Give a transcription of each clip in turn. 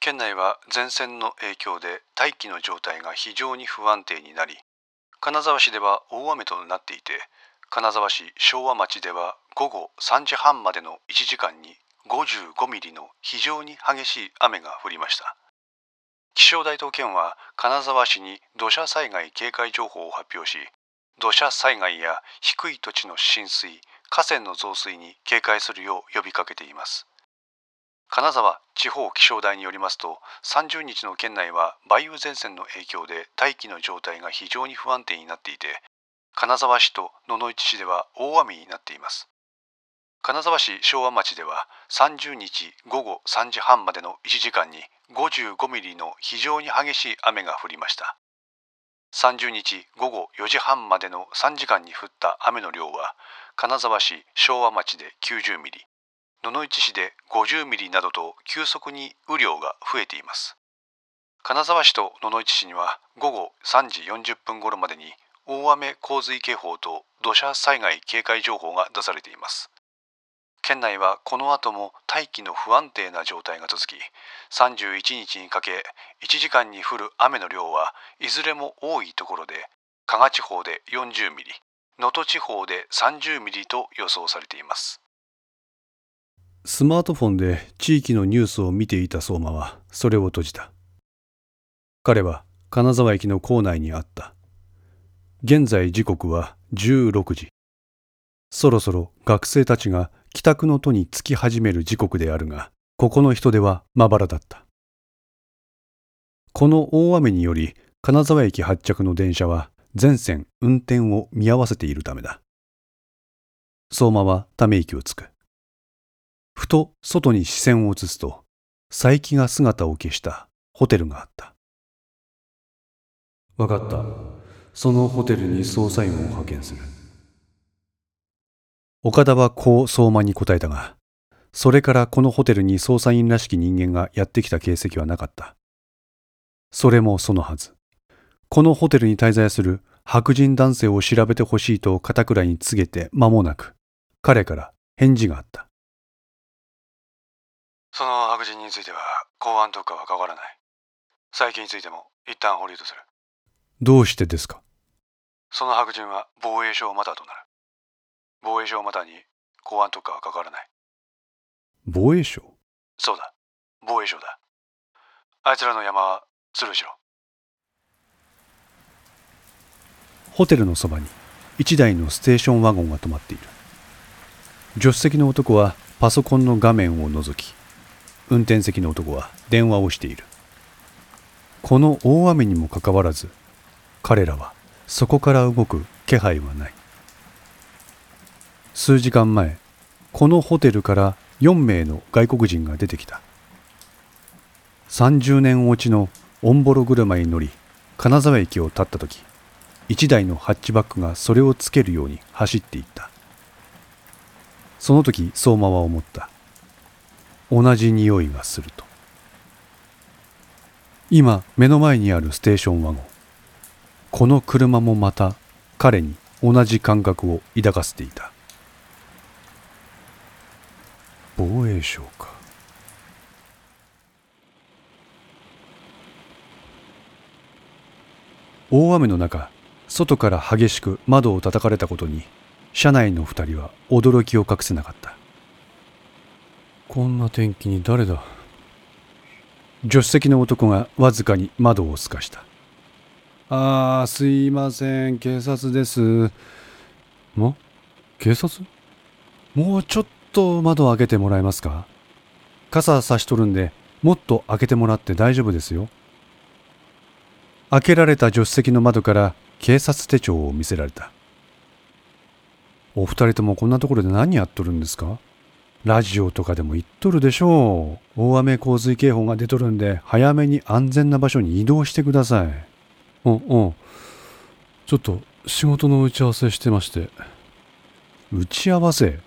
県内は前線の影響で大気の状態が非常に不安定になり金沢市では大雨となっていて金沢市昭和町では午後3時半までの1時間に55ミリの非常に激しい雨が降りました。気象台と県は金沢市に土砂災害警戒情報を発表し土砂災害や低い土地の浸水河川の増水に警戒するよう呼びかけています。金沢地方気象台によりますと30日の県内は梅雨前線の影響で大気の状態が非常に不安定になっていて金沢市と野々市市では大雨になっています。金沢市昭和町では30日午後3時半までの1時間に55ミリの非常に激しい雨が降りました。30日午後4時半までの3時間に降った雨の量は金沢市昭和町で90ミリ野々市市で50ミリなどと急速に雨量が増えています。金沢市と野々市市には午後3時40分頃までに大雨洪水警報と土砂災害警戒情報が出されています。県内はこの後も大気の不安定な状態が続き31日にかけ1時間に降る雨の量はいずれも多いところで加賀地方で40ミリ能登地方で30ミリと予想されています。スマートフォンで地域のニュースを見ていた相馬はそれを閉じた。彼は金沢駅の構内にあった。現在時刻は16時。そろそろ学生たちが帰宅の途に着き始める時刻であるがここの人出はまばらだった。この大雨により金沢駅発着の電車は全線運転を見合わせているためだ。相馬はため息をつく。ふと外に視線を移すと佐伯が姿を消したホテルがあった。分かった。そのホテルに捜査員を派遣する。岡田はこう相馬に答えたがそれからこのホテルに捜査員らしき人間がやってきた形跡はなかった。それもそのはず。このホテルに滞在する白人男性を調べてほしいと片倉に告げて間もなく彼から返事があったその白人については公安特化は変わらない。最近についても一旦保留とする。どうしてですか？その白人は防衛省マターとなる。防衛省マターに公安特化は関わらない。防衛省？そうだ。防衛省だ。あいつらの山はスルーしろホテルのそばに一台のステーションワゴンが止まっている。助手席の男はパソコンの画面を覗き運転席の男は電話をしている。この大雨にもかかわらず彼らはそこから動く気配はない。数時間前このホテルから4名の外国人が出てきた。30年落ちのオンボロ車に乗り金沢駅を立った時1台のハッチバックがそれをつけるように走っていった。その時相馬は思った。同じ匂いがすると。今目の前にあるステーションワゴン。この車もまた彼に同じ感覚を抱かせていた。防衛省か。大雨の中外から激しく窓を叩かれたことに車内の二人は驚きを隠せなかった。こんな天気に誰だ？助手席の男がわずかに窓をすかした。ああすいません警察です。も？警察？もうちょっと窓を開けてもらえますか？傘差しとるんでもっと開けてもらって大丈夫ですよ。開けられた助手席の窓から警察手帳を見せられた。お二人ともこんなところで何やっとるんですか？ラジオとかでも言っとるでしょう。大雨洪水警報が出とるんで早めに安全な場所に移動してください。うんう。んちょっと仕事の打ち合わせしてまして。打ち合わせ？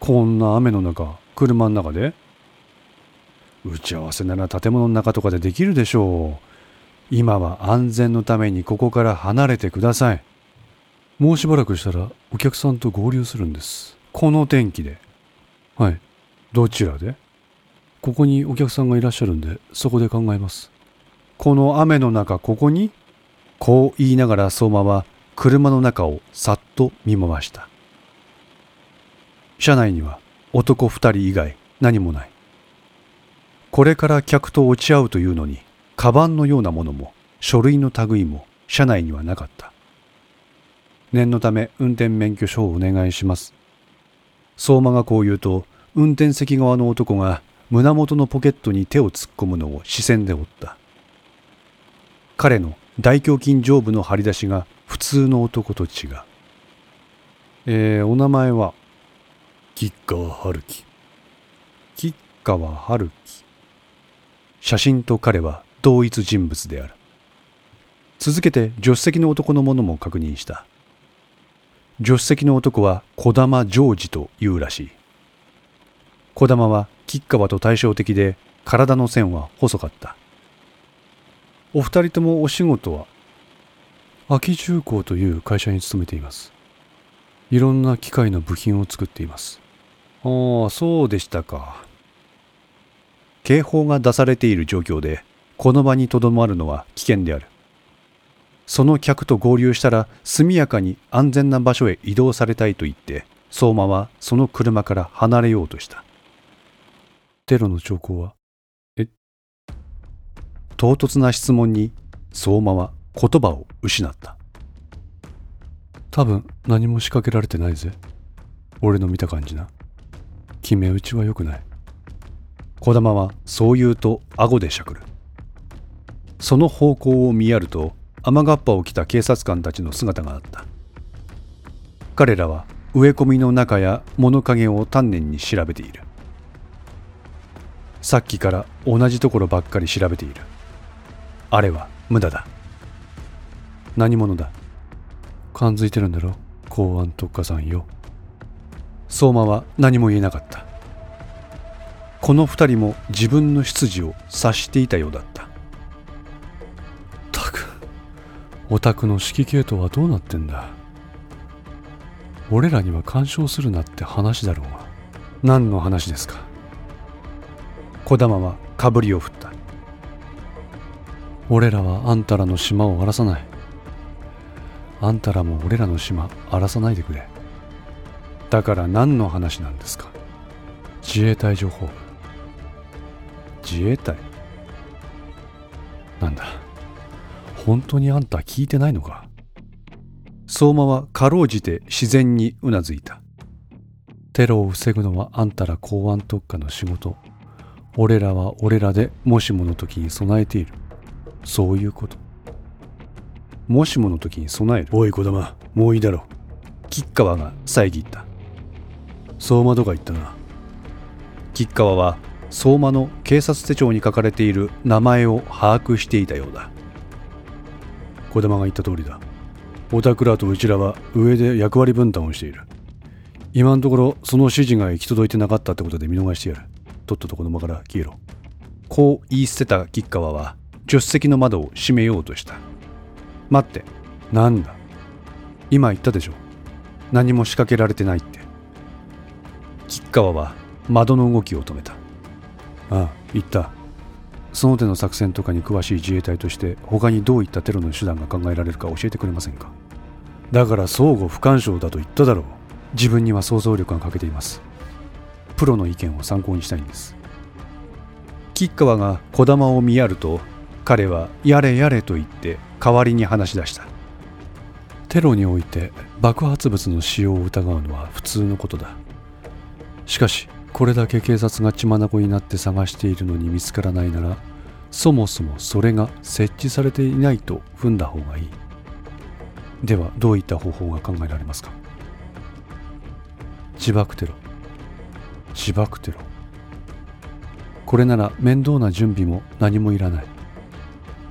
こんな雨の中車の中で？打ち合わせなら建物の中とかでできるでしょう。今は安全のためにここから離れてください。もうしばらくしたらお客さんと合流するんです。この天気で。はい。どちらで？ここにお客さんがいらっしゃるんでそこで考えます。この雨の中ここに？こう言いながら相馬は車の中をさっと見回した。車内には男二人以外何もない。これから客と落ち合うというのにカバンのようなものも書類の類も車内にはなかった。念のため運転免許証をお願いします。相馬がこう言うと運転席側の男が胸元のポケットに手を突っ込むのを視線で追った。彼の大胸筋上部の張り出しが普通の男と違う。えー、お名前は吉川春樹。吉川春樹。写真と彼は同一人物である。続けて助手席の男のものも確認した。助手席の男は児玉ジョージというらしい。児玉は吉川と対照的で体の線は細かった。お二人ともお仕事は？秋重工という会社に勤めています。いろんな機械の部品を作っています。ああそうでしたか。警報が出されている状況でこの場にとどまるのは危険である。その客と合流したら速やかに安全な場所へ移動されたいと言って相馬はその車から離れようとした。テロの兆候は？え？唐突な質問に相馬は言葉を失った。多分何も仕掛けられてないぜ。俺の見た感じな。決め打ちは良くない。児玉はそう言うと顎でしゃくる。その方向を見やると雨がっぱを着た警察官たちの姿があった。彼らは植え込みの中や物陰を丹念に調べている。さっきから同じところばっかり調べている。あれは無駄だ。何者だ？感づいてるんだろ？公安特化さんよ。相馬は何も言えなかった。この二人も自分の出自を察していたようだったたオタクの指揮系統はどうなってんだ？俺らには干渉するなって話だろうが。何の話ですか？児玉はかぶりを振った。俺らはあんたらの島を荒らさない。あんたらも俺らの島荒らさないでくれ。だから何の話なんですか？自衛隊情報。部自衛隊？なんだ？本当にあんた聞いてないのか？相馬はかろうじて自然にうなずいた。テロを防ぐのはあんたら公安特化の仕事。俺らは俺らでもしもの時に備えている。そういうこと。もしもの時に備える。おい児玉もういいだろ。吉川が遮った。相馬とか言ったな？吉川は相馬の警察手帳に書かれている名前を把握していたようだ児玉が言った通りだ。オタクらとうちらは上で役割分担をしている。今のところその指示が行き届いてなかったってことで見逃してやる。とっととこの場から消えろ。こう言い捨てた吉川は助手席の窓を閉めようとした。待ってなんだ？今言ったでしょ。何も仕掛けられてないって。吉川は窓の動きを止めた。ああ言った。その手の作戦とかに詳しい自衛隊として他にどういったテロの手段が考えられるか教えてくれませんか？だから相互不干渉だと言っただろう。自分には想像力が欠けています。プロの意見を参考にしたいんです。吉川が児玉を見やると彼はやれやれと言って代わりに話し出した。テロにおいて爆発物の使用を疑うのは普通のことだ。しかしこれだけ警察が血眼になって探しているのに見つからないならそもそもそれが設置されていないと踏んだ方がいい。ではどういった方法が考えられますか？自爆テロ。自爆テロ。これなら面倒な準備も何もいらない。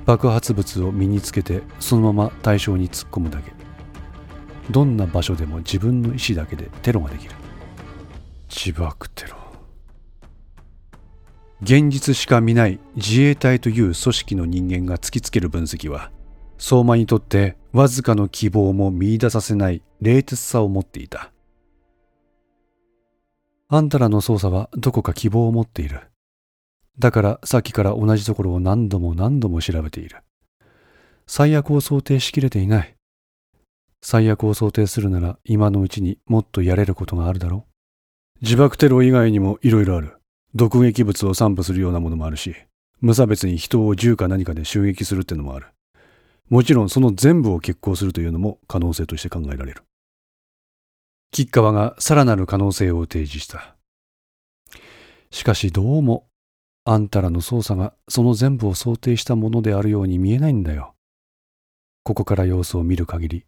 爆発物を身につけてそのまま対象に突っ込むだけ。どんな場所でも自分の意思だけでテロができる。自爆テロ現実しか見ない自衛隊という組織の人間が突きつける分析は相馬にとってわずかの希望も見出させない冷徹さを持っていたあんたらの捜査はどこか希望を持っているだからさっきから同じところを何度も何度も調べている。最悪を想定しきれていない。最悪を想定するなら今のうちにもっとやれることがあるだろう。自爆テロ以外にもいろいろある。毒劇物を散布するようなものもあるし、無差別に人を銃か何かで襲撃するってのもある。もちろんその全部を決行するというのも可能性として考えられる。吉川がさらなる可能性を提示した。しかしどうも、あんたらの捜査がその全部を想定したものであるように見えないんだよ。ここから様子を見る限り。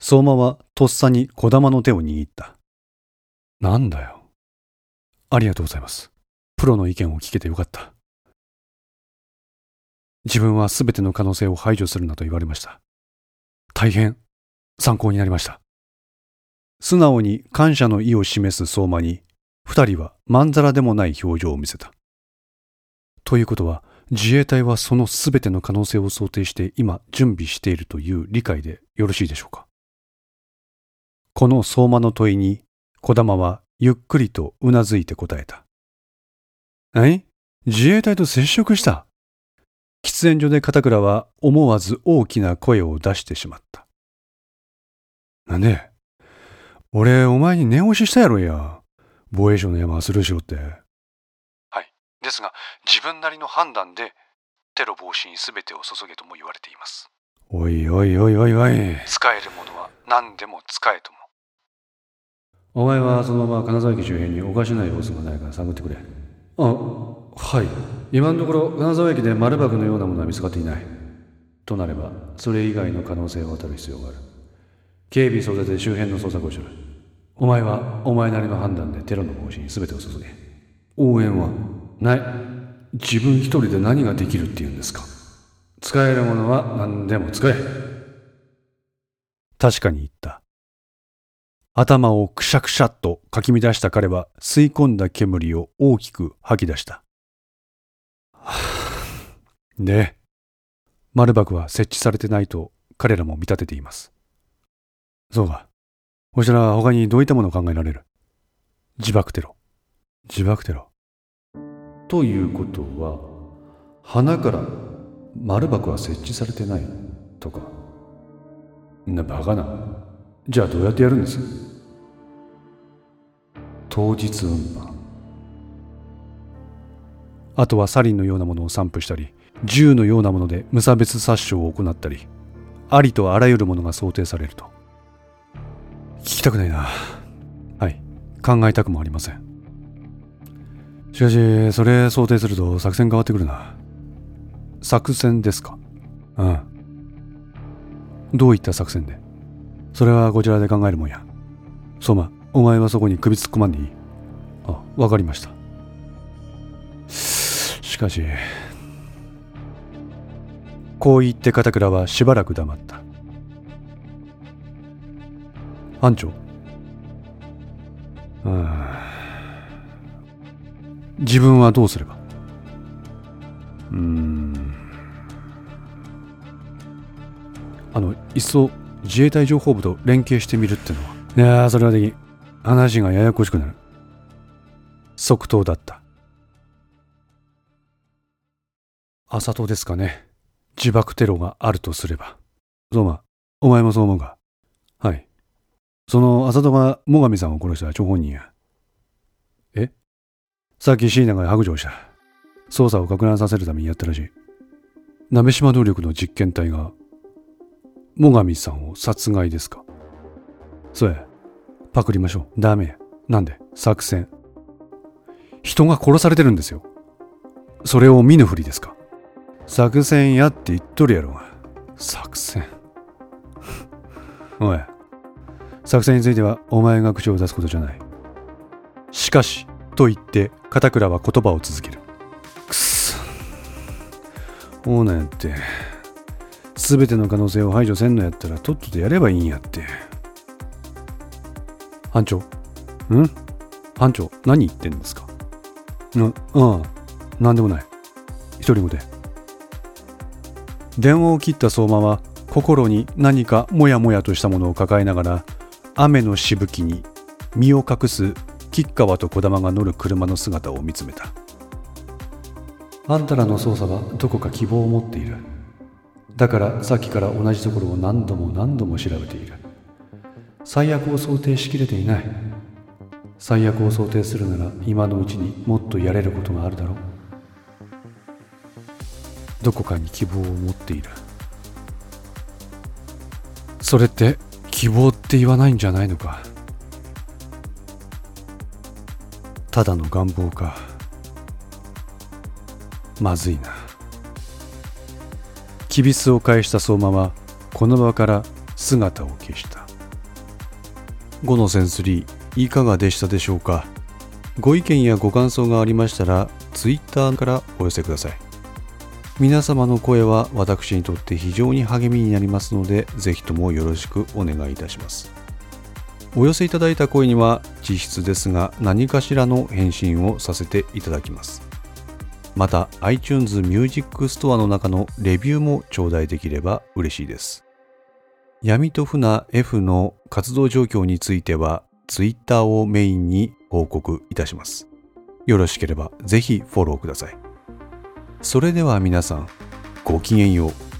相馬はとっさに小玉の手を握った。なんだよ。ありがとうございます。プロの意見を聞けてよかった。自分は全ての可能性を排除するなと言われました。大変参考になりました。素直に感謝の意を示す相馬に、二人はまんざらでもない表情を見せた。ということは、自衛隊はその全ての可能性を想定して今準備しているという理解でよろしいでしょうか。この相馬の問いに、小玉はゆっくりとうなずいて答えた。え？自衛隊と接触した？喫煙所で片倉は思わず大きな声を出してしまった。なんで？俺、お前に念押ししたやろや。防衛省の山はスルーしろって。はい。ですが、自分なりの判断で、テロ防止に全てを注げとも言われています。おいおいおいおいおい。使えるものは何でも使えとも。お前はそのまま金沢駅周辺におかしな様子がないか探ってくれ。あ、はい。今のところ金沢駅で丸箱のようなものは見つかっていない。となれば、それ以外の可能性を当たる必要がある。警備総出で周辺の捜索をする。お前はお前なりの判断でテロの防止に全てを注げ。応援は？ない。自分一人で何ができるって言うんですか。使えるものは何でも使え。確かに言った。頭をくしゃくしゃっとかき乱した彼は吸い込んだ煙を大きく吐き出した。で、丸爆は設置されてないと彼らも見立てています。そうか。こちら他にどういったものを考えられる？自爆テロ。自爆テロ。ということは、花から丸箱は設置されてないとか。なバカな。じゃあどうやってやるんです？当日運搬。あとはサリンのようなものを散布したり、銃のようなもので無差別殺傷を行ったり、ありとあらゆるものが想定されると。聞きたくないな。はい。考えたくもありません。しかし、それ想定すると作戦変わってくるな。作戦ですか？うん。どういった作戦で？それはこちらで考えるもんや。相馬、お前はそこに首突っ込まんでいい。あ、わかりました。しかし、こう言って片倉はしばらく黙った。班長うん自分はどうすれば？うんあのいっそ自衛隊情報部と連携してみるってのは。いやそれはでき話がややこしくなる。即答だった。朝戸ですかね。自爆テロがあるとすれば。相馬お前もそう思うか。はい。その浅戸が最上さんを殺した張本人や。え？さっき椎名が白状した。捜査を攪乱させるためにやったらしい。鍋島能力の実験体が、最上さんを殺害ですか？そうや。パクりましょう。ダメ。なんで？作戦。人が殺されてるんですよ。それを見ぬふりですか？作戦やって言っとるやろが。作戦。おい、作戦についてはお前が口を出すことじゃないしかしと言って片倉は言葉を続けるくそオーナーやって全ての可能性を排除せんのやったらとっととやればいいんやって。班長。ん？班長何言ってんですか？なああ何でもない。一人語で電話を切った相馬は心に何かモヤモヤとしたものを抱えながら雨のしぶきに身を隠す吉川と児玉が乗る車の姿を見つめた。あんたらの捜査はどこか希望を持っている。だからさっきから同じところを何度も何度も調べている。最悪を想定しきれていない。最悪を想定するなら今のうちにもっとやれることがあるだろう。どこかに希望を持っている。それって希望って言わないんじゃないのか。ただの願望か。まずいな。きびすを返した相馬はこの場から姿を消した。5のセンスリーいかがでしたでしょうか？ご意見やご感想がありましたら Twitter からお寄せください。皆様の声は私にとって非常に励みになりますのでぜひともよろしくお願いいたします。お寄せいただいた声には実質ですが何かしらの返信をさせていただきます。また iTunes Music Store の中のレビューも頂戴できれば嬉しいです。闇と船 F の活動状況については Twitter をメインに報告いたします。よろしければぜひフォローください。それでは皆さんごきげんよう。